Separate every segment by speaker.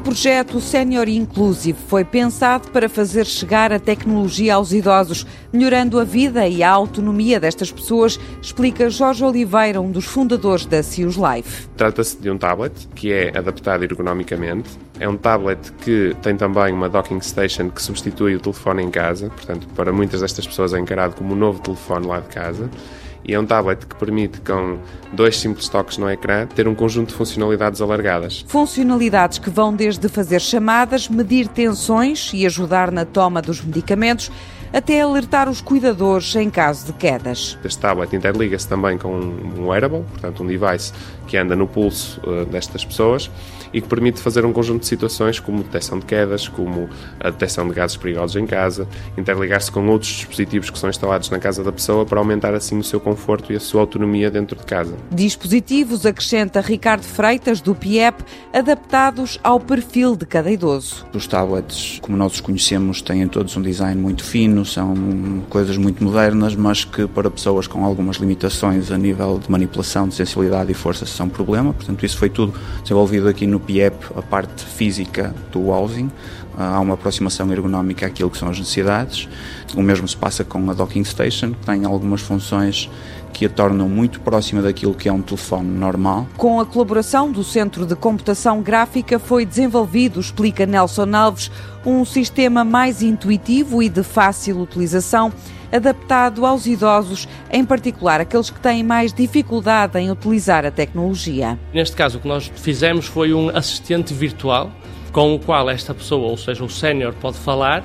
Speaker 1: projeto Senior Inclusive foi pensado para fazer chegar a tecnologia aos idosos, melhorando a vida e a autonomia destas pessoas, explica Jorge Oliveira, um dos fundadores da Cius Life.
Speaker 2: Trata-se de um tablet que é adaptado ergonomicamente. É um tablet que tem também uma docking station que substitui o telefone em casa, portanto, para muitas destas pessoas é encarado como um novo telefone lá de casa e é um tablet que permite, com dois simples toques no ecrã, ter um conjunto de funcionalidades alargadas.
Speaker 1: Funcionalidades que vão desde fazer chamadas, medir tensões e ajudar na toma dos medicamentos, até alertar os cuidadores em caso de quedas.
Speaker 2: Este tablet interliga-se também com um wearable, portanto um device que anda no pulso uh, destas pessoas e que permite fazer um conjunto de situações como detecção de quedas, como a detecção de gases perigosos em casa, interligar-se com outros dispositivos que são instalados na casa da pessoa para aumentar assim o seu conforto e a sua autonomia dentro de casa.
Speaker 1: Dispositivos, acrescenta Ricardo Freitas, do PIEP, adaptados ao perfil de cada idoso.
Speaker 3: Os tablets, como nós os conhecemos, têm todos um design muito fino, são coisas muito modernas, mas que para pessoas com algumas limitações a nível de manipulação, de sensibilidade e força são um problema. Portanto, isso foi tudo desenvolvido aqui no PIEP, a parte física do housing. Há uma aproximação ergonómica àquilo que são as necessidades. O mesmo se passa com a docking station, que tem algumas funções que a tornam muito próxima daquilo que é um telefone normal.
Speaker 1: Com a colaboração do Centro de Computação Gráfica foi desenvolvido, explica Nelson Alves, um sistema mais intuitivo e de fácil utilização, adaptado aos idosos, em particular aqueles que têm mais dificuldade em utilizar a tecnologia.
Speaker 4: Neste caso, o que nós fizemos foi um assistente virtual com o qual esta pessoa, ou seja, o sénior, pode falar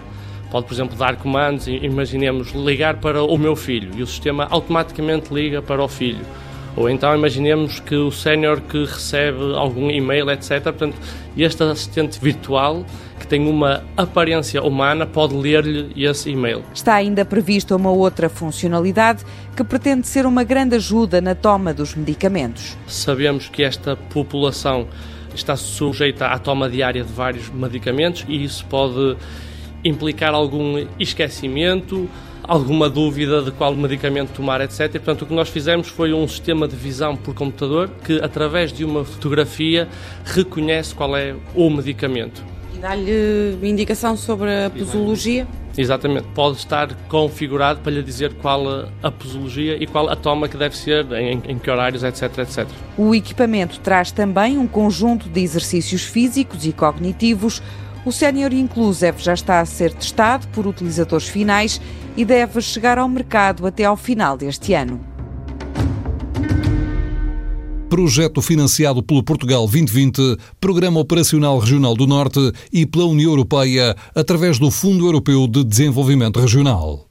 Speaker 4: Pode, por exemplo, dar comandos, imaginemos ligar para o meu filho e o sistema automaticamente liga para o filho. Ou então imaginemos que o sénior que recebe algum e-mail, etc. Portanto, este assistente virtual que tem uma aparência humana pode ler-lhe esse e-mail.
Speaker 1: Está ainda prevista uma outra funcionalidade que pretende ser uma grande ajuda na toma dos medicamentos.
Speaker 4: Sabemos que esta população está sujeita à toma diária de vários medicamentos e isso pode implicar algum esquecimento, alguma dúvida de qual medicamento tomar, etc. E, portanto, o que nós fizemos foi um sistema de visão por computador que, através de uma fotografia, reconhece qual é o medicamento.
Speaker 5: E dá-lhe indicação sobre a posologia?
Speaker 4: Exatamente, pode estar configurado para lhe dizer qual a posologia e qual a toma que deve ser, em, em que horários, etc, etc.
Speaker 1: O equipamento traz também um conjunto de exercícios físicos e cognitivos o Senior Inclusive já está a ser testado por utilizadores finais e deve chegar ao mercado até ao final deste ano.
Speaker 6: Projeto financiado pelo Portugal 2020, Programa Operacional Regional do Norte e pela União Europeia através do Fundo Europeu de Desenvolvimento Regional.